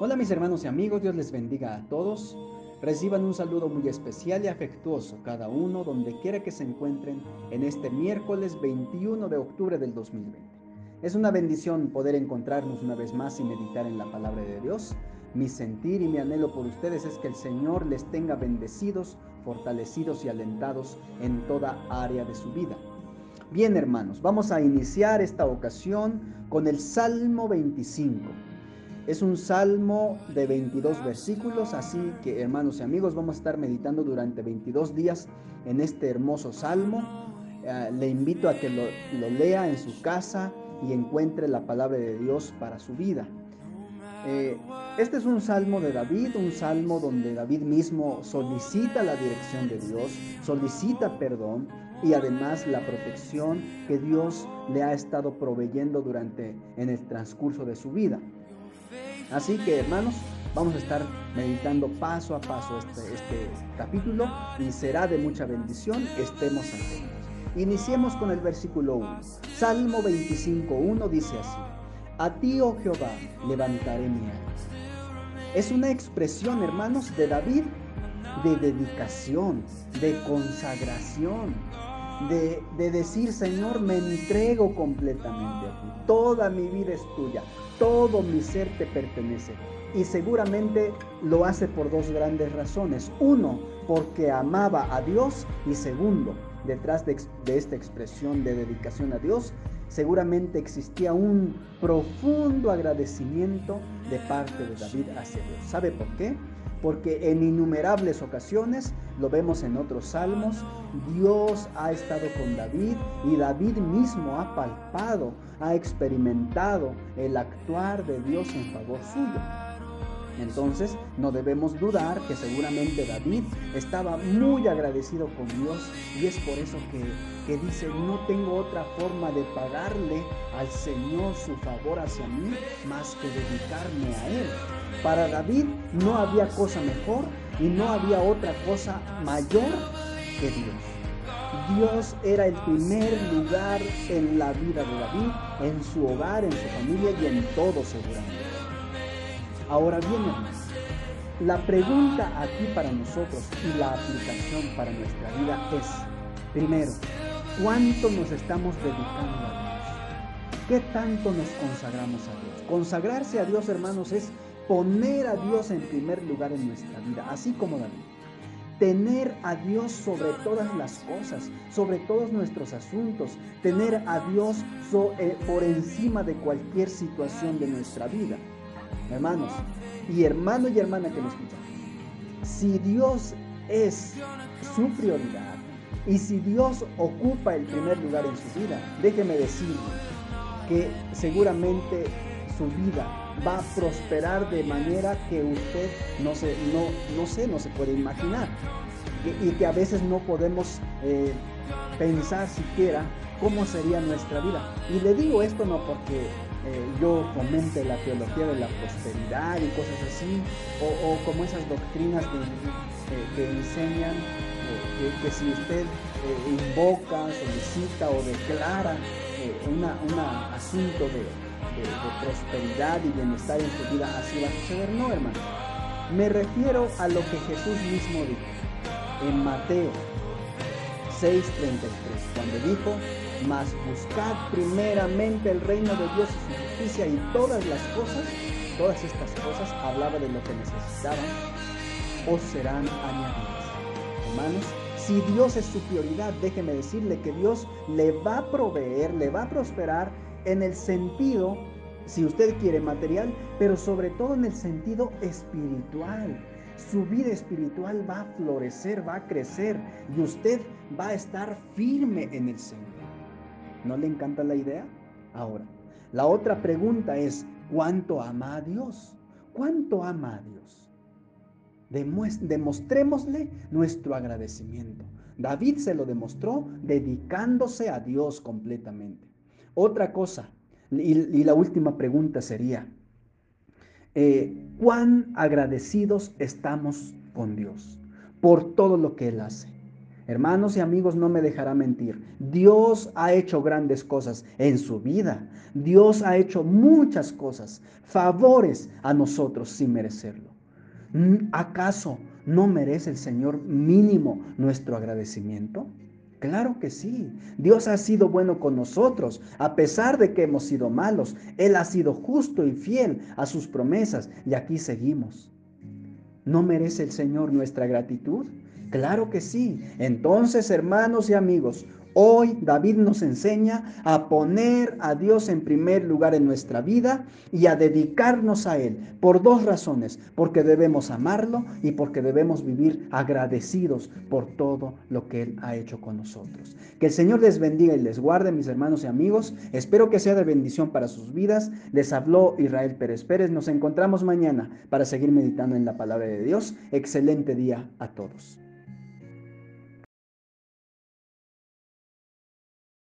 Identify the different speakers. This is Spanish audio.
Speaker 1: Hola mis hermanos y amigos, Dios les bendiga a todos. Reciban un saludo muy especial y afectuoso cada uno donde quiera que se encuentren en este miércoles 21 de octubre del 2020. Es una bendición poder encontrarnos una vez más y meditar en la palabra de Dios. Mi sentir y mi anhelo por ustedes es que el Señor les tenga bendecidos, fortalecidos y alentados en toda área de su vida. Bien hermanos, vamos a iniciar esta ocasión con el Salmo 25. Es un salmo de 22 versículos, así que hermanos y amigos vamos a estar meditando durante 22 días en este hermoso salmo. Eh, le invito a que lo, lea en su casa y encuentre la palabra de Dios para su vida. Eh, este es un salmo de David, un salmo donde David mismo solicita la dirección de Dios, solicita perdón y además la protección que Dios le ha estado proveyendo durante en el transcurso de su vida. Así que hermanos, vamos a estar meditando paso a paso este, este capítulo y será de mucha bendición, estemos atentos. Iniciemos con el versículo 1. Salmo 25.1 dice así, A ti, oh Jehová, levantaré mi alma. Es una expresión, hermanos, de David de dedicación, de consagración, de, de, decir, Señor, me entrego completamente a ti. Toda mi vida es tuya todo mi ser te pertenece. Y seguramente lo hace por dos grandes razones. Uno, porque amaba a Dios y segundo, detrás de, esta expresión de dedicación a Dios, seguramente existía un profundo agradecimiento de parte de David hacia Dios. ¿Sabe por qué? Porque en innumerables ocasiones, lo vemos en otros salmos, Dios ha estado con David y David mismo ha palpado, ha experimentado el actuar de Dios en favor suyo. Entonces no debemos dudar que seguramente David estaba muy agradecido con Dios y es por eso que, que, dice, no tengo otra forma de pagarle al Señor su favor hacia mí más que dedicarme a Él. Para David no había cosa mejor y no había otra cosa mayor que Dios. Dios era el primer lugar en la vida de David, en su hogar, en su familia y en todo seguramente. Ahora bien, hermanos, la pregunta aquí para nosotros y la aplicación para nuestra vida es, primero, ¿cuánto nos estamos dedicando a Dios? ¿Qué tanto nos consagramos a Dios? Consagrarse a Dios, hermanos, es poner a Dios en primer lugar en nuestra vida, así como David. Tener a Dios sobre todas las cosas, sobre todos nuestros asuntos, tener a Dios eh, por encima de cualquier situación de nuestra vida. Hermanos, y hermano y hermana que me escuchan, si Dios es su prioridad y si Dios ocupa el primer lugar en su vida, déjeme decirle que seguramente su vida va a prosperar de manera que usted no se, no, no no se puede imaginar. Y, que a veces no podemos eh, pensar siquiera cómo sería nuestra vida. Y le digo esto no porque eh, yo fomente la teología de la prosperidad y cosas así, o, como esas doctrinas que enseñan eh, que, si usted invoca, solicita o declara un asunto de, de, prosperidad y bienestar en su vida, así va a suceder. No, hermano. Me refiero a lo que Jesús mismo dijo en Mateo 6:33, cuando dijo, mas buscad primeramente el reino de Dios y su justicia y todas las cosas, todas estas cosas, hablaba de lo que necesitaban, os serán añadidas. Hermanos, si Dios es su prioridad, déjeme decirle que Dios le va a proveer, le va a prosperar en el sentido, si usted quiere material, pero sobre todo en el sentido espiritual. Su vida espiritual va a florecer, va a crecer y usted va a estar firme en el Señor. ¿No le encanta la idea? Ahora, la otra pregunta es, ¿cuánto ama a Dios? ¿Cuánto ama a Dios? Demostrémosle nuestro agradecimiento. David se lo demostró dedicándose a Dios completamente. Otra cosa, y, la última pregunta sería, eh, ¿cuán agradecidos estamos con Dios por todo lo que Él hace? Hermanos y amigos, no me dejará mentir. Dios ha hecho grandes cosas en su vida. Dios ha hecho muchas cosas, favores a nosotros sin merecerlo. Mm, ¿Acaso no merece el Señor mínimo nuestro agradecimiento? Claro que sí. Dios ha sido bueno con nosotros, a pesar de que hemos sido malos. Él ha sido justo y fiel a sus promesas y aquí seguimos. ¿No merece el Señor nuestra gratitud? Claro que sí. Entonces, hermanos y amigos, Hoy David nos enseña a poner a Dios en primer lugar en nuestra vida y a dedicarnos a Él por dos razones, porque debemos amarlo y porque debemos vivir agradecidos por todo lo que Él ha hecho con nosotros. Que el Señor les bendiga y les guarde, mis hermanos y amigos. Espero que sea de bendición para sus vidas. Les habló Israel Pérez Pérez. Nos encontramos mañana para seguir meditando en la palabra de Dios. Excelente día a todos.